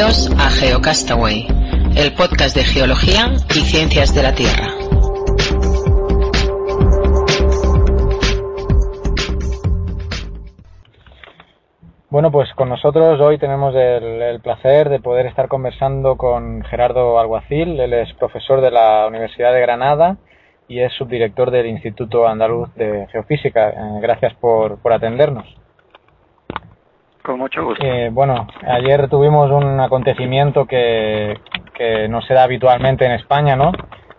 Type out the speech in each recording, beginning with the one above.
Bienvenidos a GeoCastaway, el podcast de geología y ciencias de la Tierra. Bueno, pues con nosotros hoy tenemos el, placer de poder estar conversando con Gerardo Alguacil. Él es profesor de la Universidad de Granada y es subdirector del Instituto Andaluz de Geofísica. Eh, gracias por atendernos. Con mucho gusto. Eh, bueno, ayer tuvimos un acontecimiento que, que, no se da habitualmente en España, ¿no?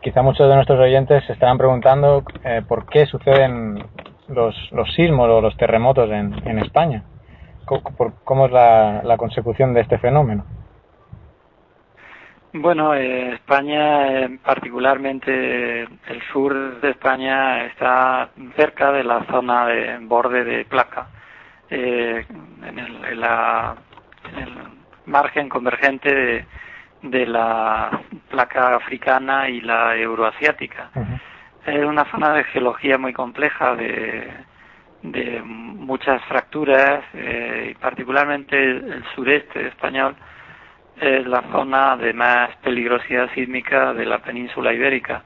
Quizá muchos de nuestros oyentes se estarán preguntando eh, por qué suceden los, los sismos o los terremotos en, en España. ¿Cómo, es la, la, consecución de este fenómeno? Bueno, eh, España, particularmente el sur de España, está cerca de la zona de borde de placa eh, en, el, en, la, el margen convergente de, la placa africana y la euroasiática. Es una zona de geología muy compleja, de, de muchas fracturas, eh, y particularmente el, sureste español es la zona de más peligrosidad sísmica de la península ibérica,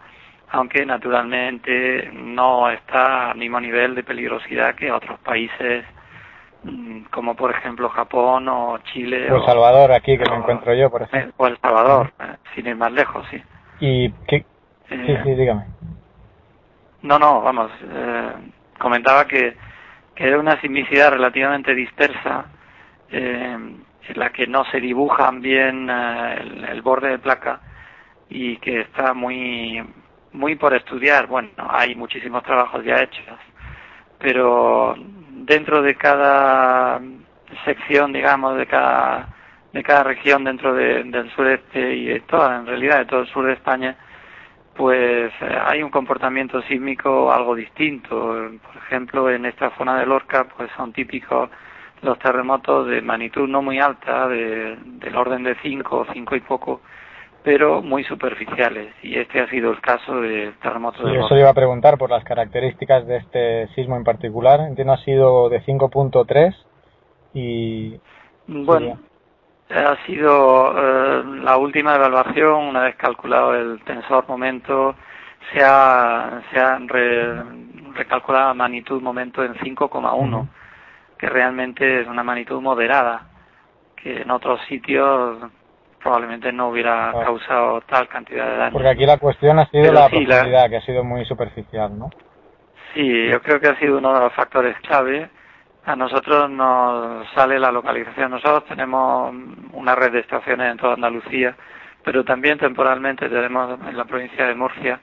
aunque naturalmente no está al mismo nivel de peligrosidad que otros países como por ejemplo Japón o Chile. O El Salvador, aquí que me encuentro yo, por ejemplo. O El Salvador, eh, sin ir más lejos, sí. ¿Y qué? sí, eh, sí, dígame. No, no, vamos, eh, comentaba que, que era una sismicidad relativamente dispersa, en la que no se dibujan bien el, el, borde de placa y que está muy, muy por estudiar. Bueno, hay muchísimos trabajos ya hechos, pero dentro de cada sección, digamos, de cada de cada región dentro del sureste y de toda, en realidad, de todo el sur de España, pues eh, hay un comportamiento sísmico algo distinto. Por ejemplo, en esta zona de Lorca, pues son típicos los terremotos de magnitud no muy alta, de, del orden de 5 o 5 y poco, pero muy superficiales. Y este ha sido el caso del terremoto de Eso iba a preguntar por las características de este sismo en particular. Entiendo ha sido de 5.3 y... Bueno, ha sido eh, la última evaluación, una vez calculado el tensor momento, se ha, se ha recalculado la magnitud momento en 5,1, que realmente es una magnitud moderada, que en otros sitios probablemente no hubiera causado tal cantidad de daño. Porque aquí la cuestión ha sido la profundidad, que ha sido muy superficial, ¿no? Sí, yo creo que ha sido uno de los factores clave. A nosotros nos sale la localización. Nosotros tenemos una red de estaciones en toda Andalucía, pero también temporalmente tenemos en la provincia de Murcia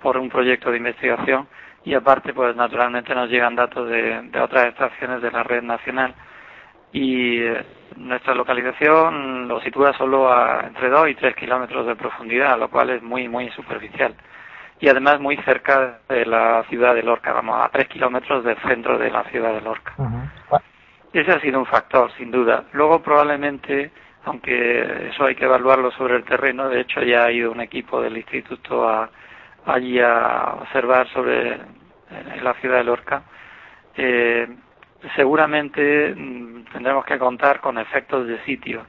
por un proyecto de investigación y aparte pues naturalmente nos llegan datos de, de otras estaciones de la red nacional y eh, nuestra localización lo sitúa solo a entre 2 y 3 kilómetros de profundidad, lo cual es muy, muy superficial. Y además muy cerca de la ciudad de Lorca, vamos, a 3 kilómetros del centro de la ciudad de Lorca. Ese ha sido un factor, sin duda. Luego probablemente, aunque eso hay que evaluarlo sobre el terreno, de hecho ya ha ido un equipo del instituto a, allí a observar sobre en la ciudad de Lorca, eh, seguramente mm, tendremos que contar con efectos de sitio,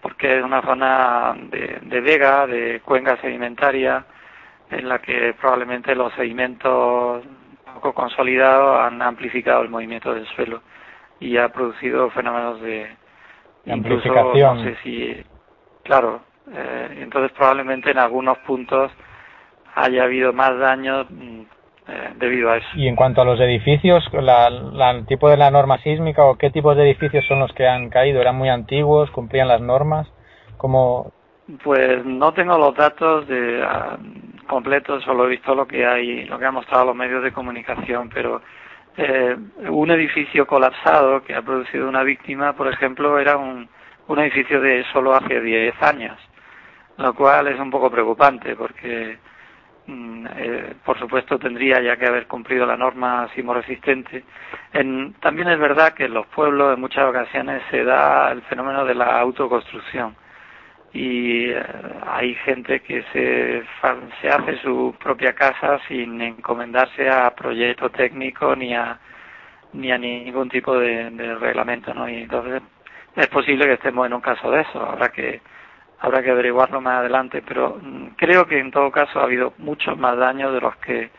porque es una zona de, de vega, de cuenca sedimentaria, en la que probablemente los sedimentos poco consolidados han amplificado el movimiento del suelo y ha producido fenómenos de, amplificación. no sé si, claro, eh, entonces probablemente en algunos puntos haya habido más daños mm, eh, debido a eso. Y en cuanto a los edificios, la, el tipo de la norma sísmica o qué tipos de edificios son los que han caído, ¿eran muy antiguos, cumplían las normas? ¿Cómo... Pues no tengo los datos de, uh, completos, solo he visto lo que hay, lo que han mostrado los medios de comunicación, pero eh, un edificio colapsado que ha producido una víctima, por ejemplo, era un, un edificio de solo hace 10 años, lo cual es un poco preocupante porque eh, por supuesto tendría ya que haber cumplido la norma sismoresistente. En, también es verdad que en los pueblos en muchas ocasiones se da el fenómeno de la autoconstrucción y eh, hay gente que se, se hace su propia casa sin encomendarse a proyecto técnico ni a ni a ningún tipo de, de reglamento, ¿no? Y entonces es posible que estemos en un caso de eso. Habrá que habrá que averiguarlo más adelante, pero mm, creo que en todo caso ha habido muchos más daños de los que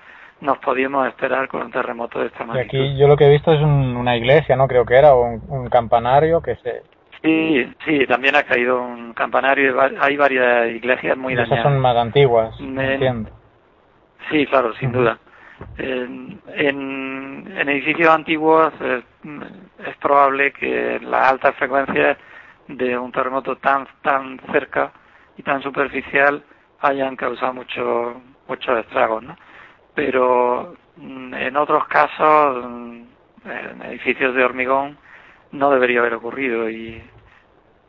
nos podíamos esperar con un terremoto de esta magnitud. Y aquí yo lo que he visto es una iglesia, ¿no? Creo que era, o un, campanario que se... Sí, sí, también ha caído un campanario y hay varias iglesias muy dañadas. Esas son más antiguas, entiendo. Sí, claro, sin duda. En, en, edificios antiguos es, es probable que las altas frecuencias de un terremoto tan tan cerca y tan superficial hayan causado muchos muchos estragos, ¿no? Pero mm, en otros casos, mm, en edificios de hormigón, no debería haber ocurrido y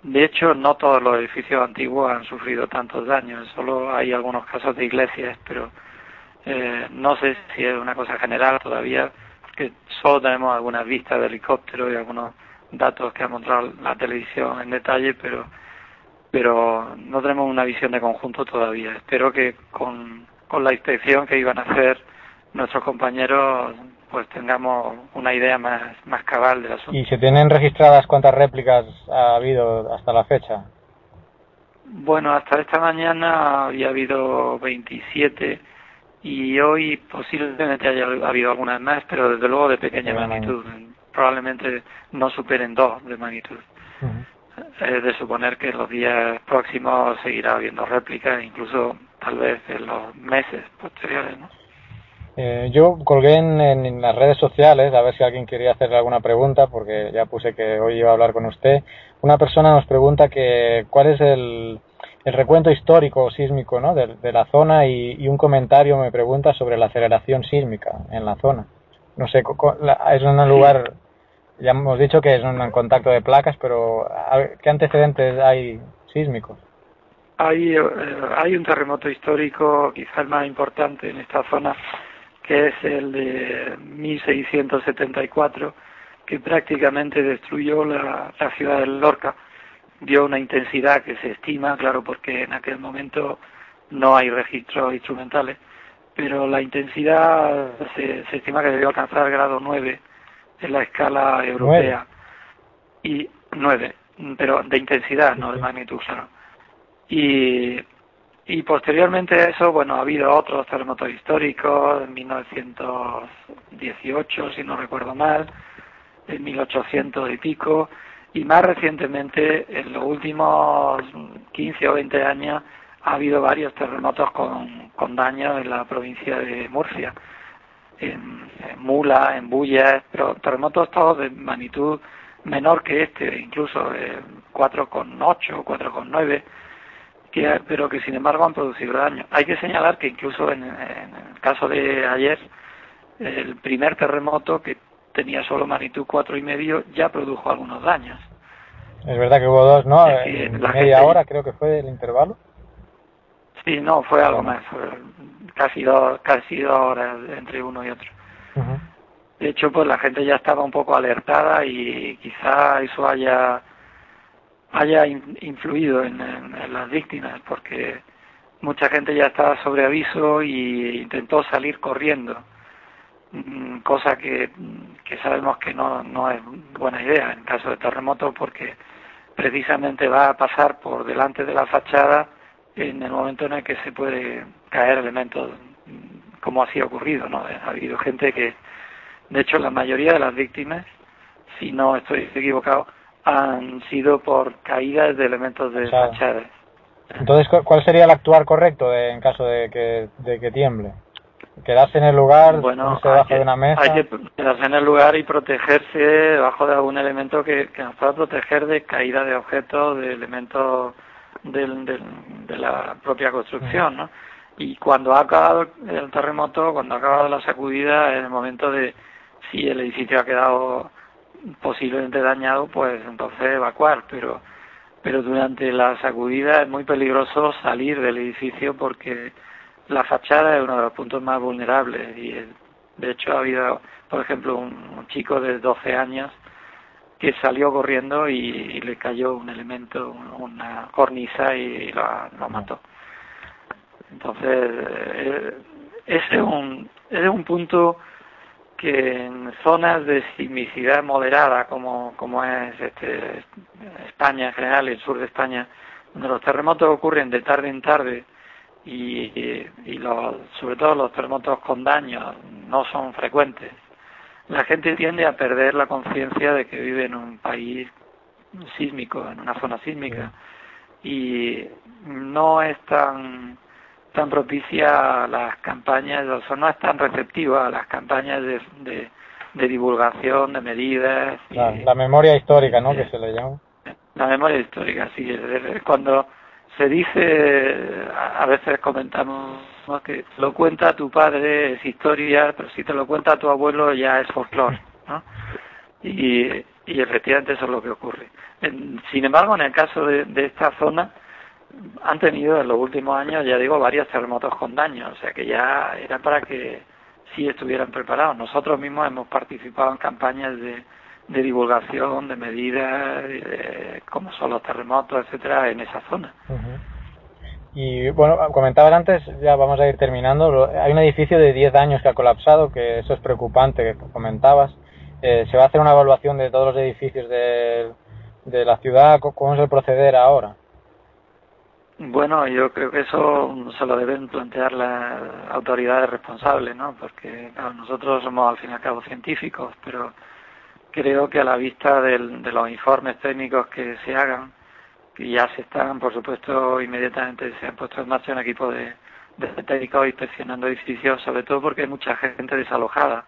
de hecho no todos los edificios antiguos han sufrido tantos daños, solo hay algunos casos de iglesias, pero eh, no sé si es una cosa general todavía, que solo tenemos algunas vistas de helicóptero y algunos datos que ha mostrado la televisión en detalle, pero pero no tenemos una visión de conjunto todavía. Espero que con, con la inspección que iban a hacer nuestros compañeros pues tengamos una idea más, más cabal del asunto. ¿Y se tienen registradas cuántas réplicas ha habido hasta la fecha? Bueno, hasta esta mañana había habido 27 y hoy posiblemente haya habido algunas más, pero desde luego de pequeña magnitud probablemente no superen dos de magnitud. Es de suponer que en los días próximos seguirá habiendo réplicas, incluso tal vez en los meses posteriores. ¿no? Eh, yo colgué en, las redes sociales, a ver si alguien quería hacerle alguna pregunta, porque ya puse que hoy iba a hablar con usted. Una persona nos pregunta que cuál es el, el recuento histórico sísmico ¿no? de, la zona y, y, un comentario me pregunta sobre la aceleración sísmica en la zona. No sé, es un lugar ya hemos dicho que es un contacto de placas, pero ¿qué antecedentes hay sísmicos? Hay, eh, hay un terremoto histórico, quizás el más importante en esta zona, que es el de 1674, que prácticamente destruyó la, la ciudad de Lorca. Dio una intensidad que se estima, claro, porque en aquel momento no hay registros instrumentales, pero la intensidad se, se estima que debió alcanzar el grado 9 en la escala europea. Y nueve, pero de intensidad, no de magnitud, Y, y posteriormente a eso, bueno, ha habido otros terremotos históricos, en 1918, si no recuerdo mal, en 1800 y pico, y más recientemente, en los últimos 15 o 20 años, ha habido varios terremotos con, con daño en la provincia de Murcia en, Mula, en Bullas, pero terremotos todos de magnitud menor que este, incluso eh, 4,8, 4,9, que, pero que sin embargo han producido daño. Hay que señalar que incluso en, el caso de ayer, el primer terremoto que tenía solo magnitud cuatro y medio ya produjo algunos daños. Es verdad que hubo dos, ¿no? en media hora creo que fue el intervalo. Sí, no, fue algo más, casi dos, casi dos horas entre uno y otro. De hecho, pues la gente ya estaba un poco alertada y quizá eso haya haya influido en, las víctimas, porque mucha gente ya estaba sobre aviso y intentó salir corriendo, mm, cosa que, que sabemos que no, no es buena idea en caso de terremoto, porque precisamente va a pasar por delante de la fachada en el momento en el que se puede caer elementos como así ha ocurrido, ¿no? Ha habido gente que, de hecho, la mayoría de las víctimas, si no estoy equivocado, han sido por caídas de elementos de fachadas. Entonces, ¿cuál sería el actuar correcto en caso de que, de que tiemble? ¿Quedarse en el lugar, bueno, debajo de una mesa? Hay que quedarse en el lugar y protegerse debajo de algún elemento que, que nos pueda proteger de caída de objetos, de elementos del, de la propia construcción, ¿no? Y cuando ha acabado el terremoto, cuando ha acabado la sacudida, en el momento de si el edificio ha quedado posiblemente dañado, pues entonces evacuar, pero pero durante la sacudida es muy peligroso salir del edificio porque la fachada es uno de los puntos más vulnerables y de hecho ha habido, por ejemplo, un, chico de 12 años que salió corriendo y, le cayó un elemento, una cornisa y lo, mató. Entonces, eh, ese es un, punto que en zonas de sismicidad moderada como, es este, España en general, el sur de España, donde los terremotos ocurren de tarde en tarde y, y, los, sobre todo los terremotos con daño no son frecuentes, la gente tiende a perder la conciencia de que vive en un país sísmico, en una zona sísmica, y no es tan tan propicia a las campañas, o sea, no es tan receptiva a las campañas de, de, divulgación, de medidas. La, memoria histórica, ¿no? que se le llama. La memoria histórica, sí. Cuando se dice, a veces comentamos que lo cuenta tu padre es historia, pero si te lo cuenta tu abuelo ya es folclore, ¿no? Y, y efectivamente eso es lo que ocurre. sin embargo, en el caso de, de esta zona, han tenido en los últimos años, ya digo, varios terremotos con daño, o sea que ya era para que sí estuvieran preparados. Nosotros mismos hemos participado en campañas de, de divulgación, de medidas, de, como son los terremotos, etcétera, en esa zona. Y bueno, comentabas antes, ya vamos a ir terminando, hay un edificio de 10 años que ha colapsado, que eso es preocupante, que comentabas. Eh, ¿Se va a hacer una evaluación de todos los edificios de, de la ciudad? ¿Cómo es el proceder ahora? Bueno, yo creo que eso se lo deben plantear las autoridades responsables, ¿no? Porque nosotros somos al fin y al cabo científicos, pero creo que a la vista de los informes técnicos que se hagan, que ya se están, por supuesto, inmediatamente se han puesto en marcha un equipo de, de técnicos inspeccionando edificios, sobre todo porque hay mucha gente desalojada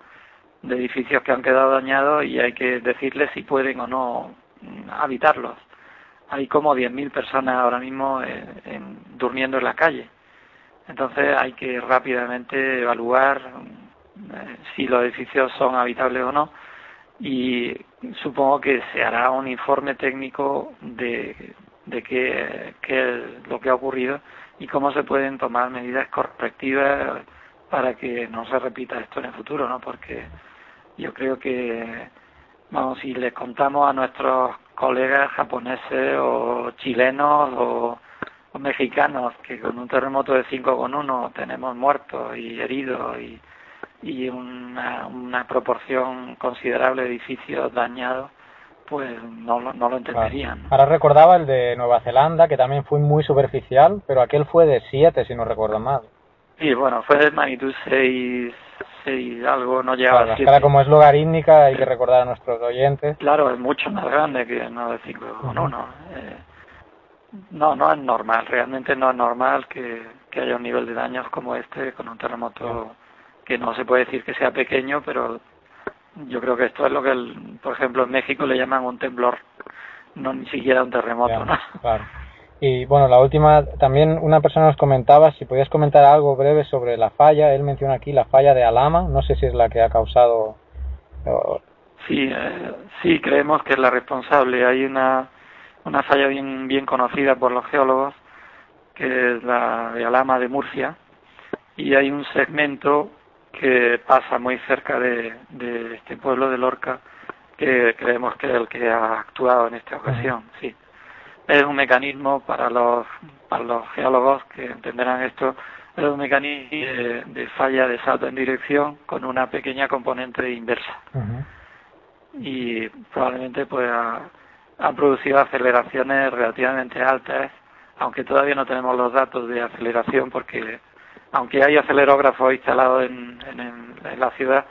de edificios que han quedado dañados y hay que decirles si pueden o no habitarlos hay como 10.000 personas ahora mismo en, durmiendo en la calle. Entonces hay que rápidamente evaluar eh, si los edificios son habitables o no y supongo que se hará un informe técnico de, de qué, qué es lo que ha ocurrido y cómo se pueden tomar medidas correctivas para que no se repita esto en el futuro, ¿no? Porque yo creo que, vamos, si les contamos a nuestros colegas japoneses o chilenos o, mexicanos que con un terremoto de 5,1 tenemos muertos y heridos y, y una, una proporción considerable de edificios dañados, pues no, no lo entenderían. Ahora recordaba el de Nueva Zelanda, que también fue muy superficial, pero aquel fue de 7, si no recuerdo mal. Sí, bueno, fue de magnitud 6, y algo, no llegaba a 7. como es logarítmica, hay que recordar a nuestros oyentes. Claro, es mucho más grande que no de 5 con 1. Eh, no, no es normal, realmente no es normal que, que haya un nivel de daños como este con un terremoto que no se puede decir que sea pequeño, pero yo creo que esto es lo que, por ejemplo, en México le llaman un temblor, no ni siquiera un terremoto, ¿no? Claro. Y bueno, la última, también una persona nos comentaba si podías comentar algo breve sobre la falla. Él menciona aquí la falla de Alama, no sé si es la que ha causado. Sí, eh, sí, creemos que es la responsable. Hay una, una falla bien, bien conocida por los geólogos, que es la de Alama de Murcia, y hay un segmento que pasa muy cerca de, de este pueblo de Lorca, que creemos que es el que ha actuado en esta ocasión, sí. Es un mecanismo para los, para los geólogos que entenderán esto, es un mecanismo de, falla de salto en dirección con una pequeña componente inversa. Y probablemente pues ha, producido aceleraciones relativamente altas, aunque todavía no tenemos los datos de aceleración porque aunque hay acelerógrafos instalados en, en, la ciudad,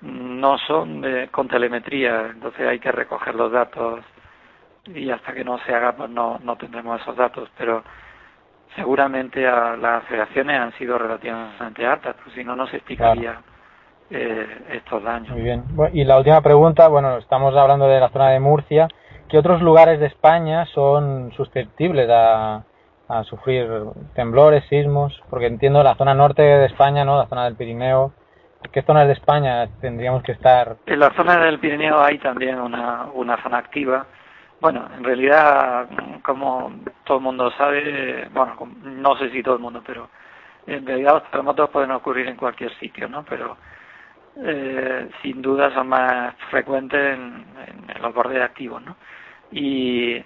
no son de, con telemetría, entonces hay que recoger los datos y hasta que no se haga pues no, no tendremos esos datos, pero seguramente las aceleraciones han sido relativamente altas, pues si no, no se explicaría eh, estos daños. Muy bien. y la última pregunta, bueno, estamos hablando de la zona de Murcia, ¿qué otros lugares de España son susceptibles a, a sufrir temblores, sismos? Porque entiendo la zona norte de España, ¿no? La zona del Pirineo. ¿Qué zonas de España tendríamos que estar? En la zona del Pirineo hay también una, una zona activa bueno, en realidad, como todo el mundo sabe, bueno, no sé si todo el mundo, pero en realidad los terremotos pueden ocurrir en cualquier sitio, ¿no? Pero eh, sin duda son más frecuentes en, los bordes activos, ¿no? Y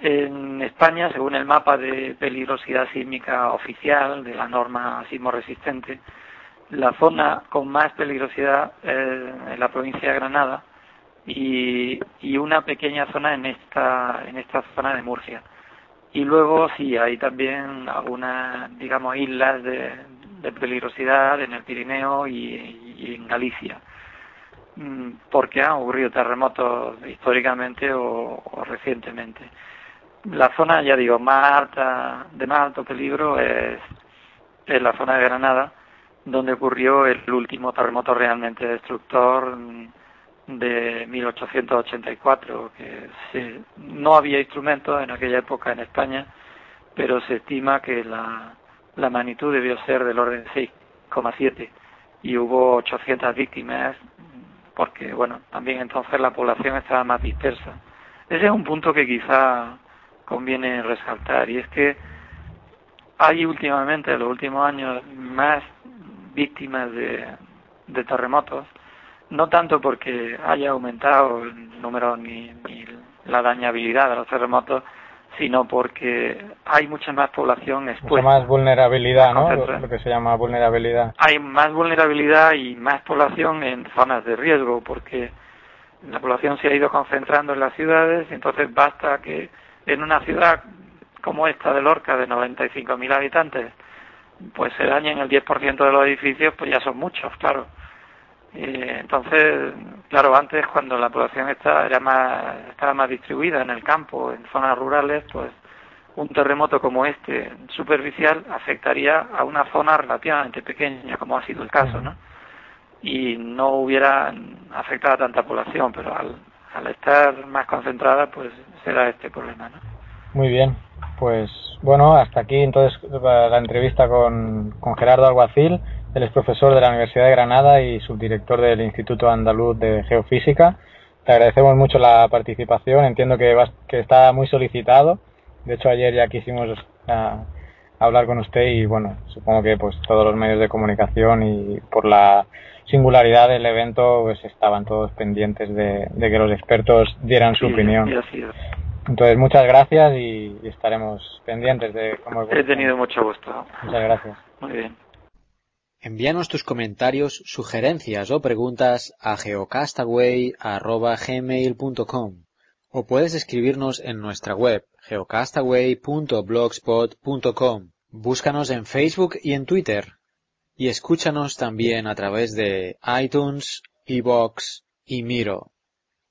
en España, según el mapa de peligrosidad sísmica oficial de la norma sismo resistente, la zona con más peligrosidad es en la provincia de Granada, y, una pequeña zona en esta, en esta zona de Murcia. Y luego sí, hay también algunas, digamos, islas de, de peligrosidad en el Pirineo y, en Galicia, mm, porque han ocurrido terremotos históricamente o, recientemente. La zona, ya digo, más alta, de más alto peligro es, es la zona de Granada, donde ocurrió el último terremoto realmente destructor de 1884, que no había instrumentos en aquella época en España, pero se estima que la, la magnitud debió ser del orden 6,7 y hubo 800 víctimas porque, bueno, también entonces la población estaba más dispersa. Ese es un punto que quizá conviene resaltar y es que hay últimamente, en los últimos años, más víctimas de, de terremotos, no tanto porque haya aumentado el número ni, ni la dañabilidad de los terremotos, sino porque hay mucha más población expuesta. Mucha más vulnerabilidad, ¿no? Lo que se llama vulnerabilidad. Hay más vulnerabilidad y más población en zonas de riesgo, porque la población se ha ido concentrando en las ciudades, y entonces basta que en una ciudad como esta de Lorca, de 95.000 habitantes, pues se dañen el 10% de los edificios, pues ya son muchos, claro. Eh, entonces, claro, antes cuando la población estaba, era más, estaba más distribuida en el campo, en zonas rurales, pues un terremoto como este, superficial, afectaría a una zona relativamente pequeña, como ha sido el caso, ¿no? Y no hubiera afectado a tanta población, pero al, al estar más concentrada, pues será este problema, ¿no? Muy bien, pues bueno, hasta aquí entonces la entrevista con, con Gerardo Alguacil. Él es profesor de la Universidad de Granada y subdirector del Instituto Andaluz de Geofísica. Te agradecemos mucho la participación. Entiendo que, que está muy solicitado. De hecho, ayer ya quisimos ah, hablar con usted y bueno, supongo que pues todos los medios de comunicación y por la singularidad del evento pues estaban todos pendientes de, que los expertos dieran su opinión. Entonces, muchas gracias y, estaremos pendientes de cómo... He tenido mucho gusto. Muchas gracias. Muy bien. Envíanos tus comentarios, sugerencias o preguntas a geocastaway.gmail.com o puedes escribirnos en nuestra web geocastaway.blogspot.com. Búscanos en Facebook y en Twitter y escúchanos también a través de iTunes, iBox y Miro.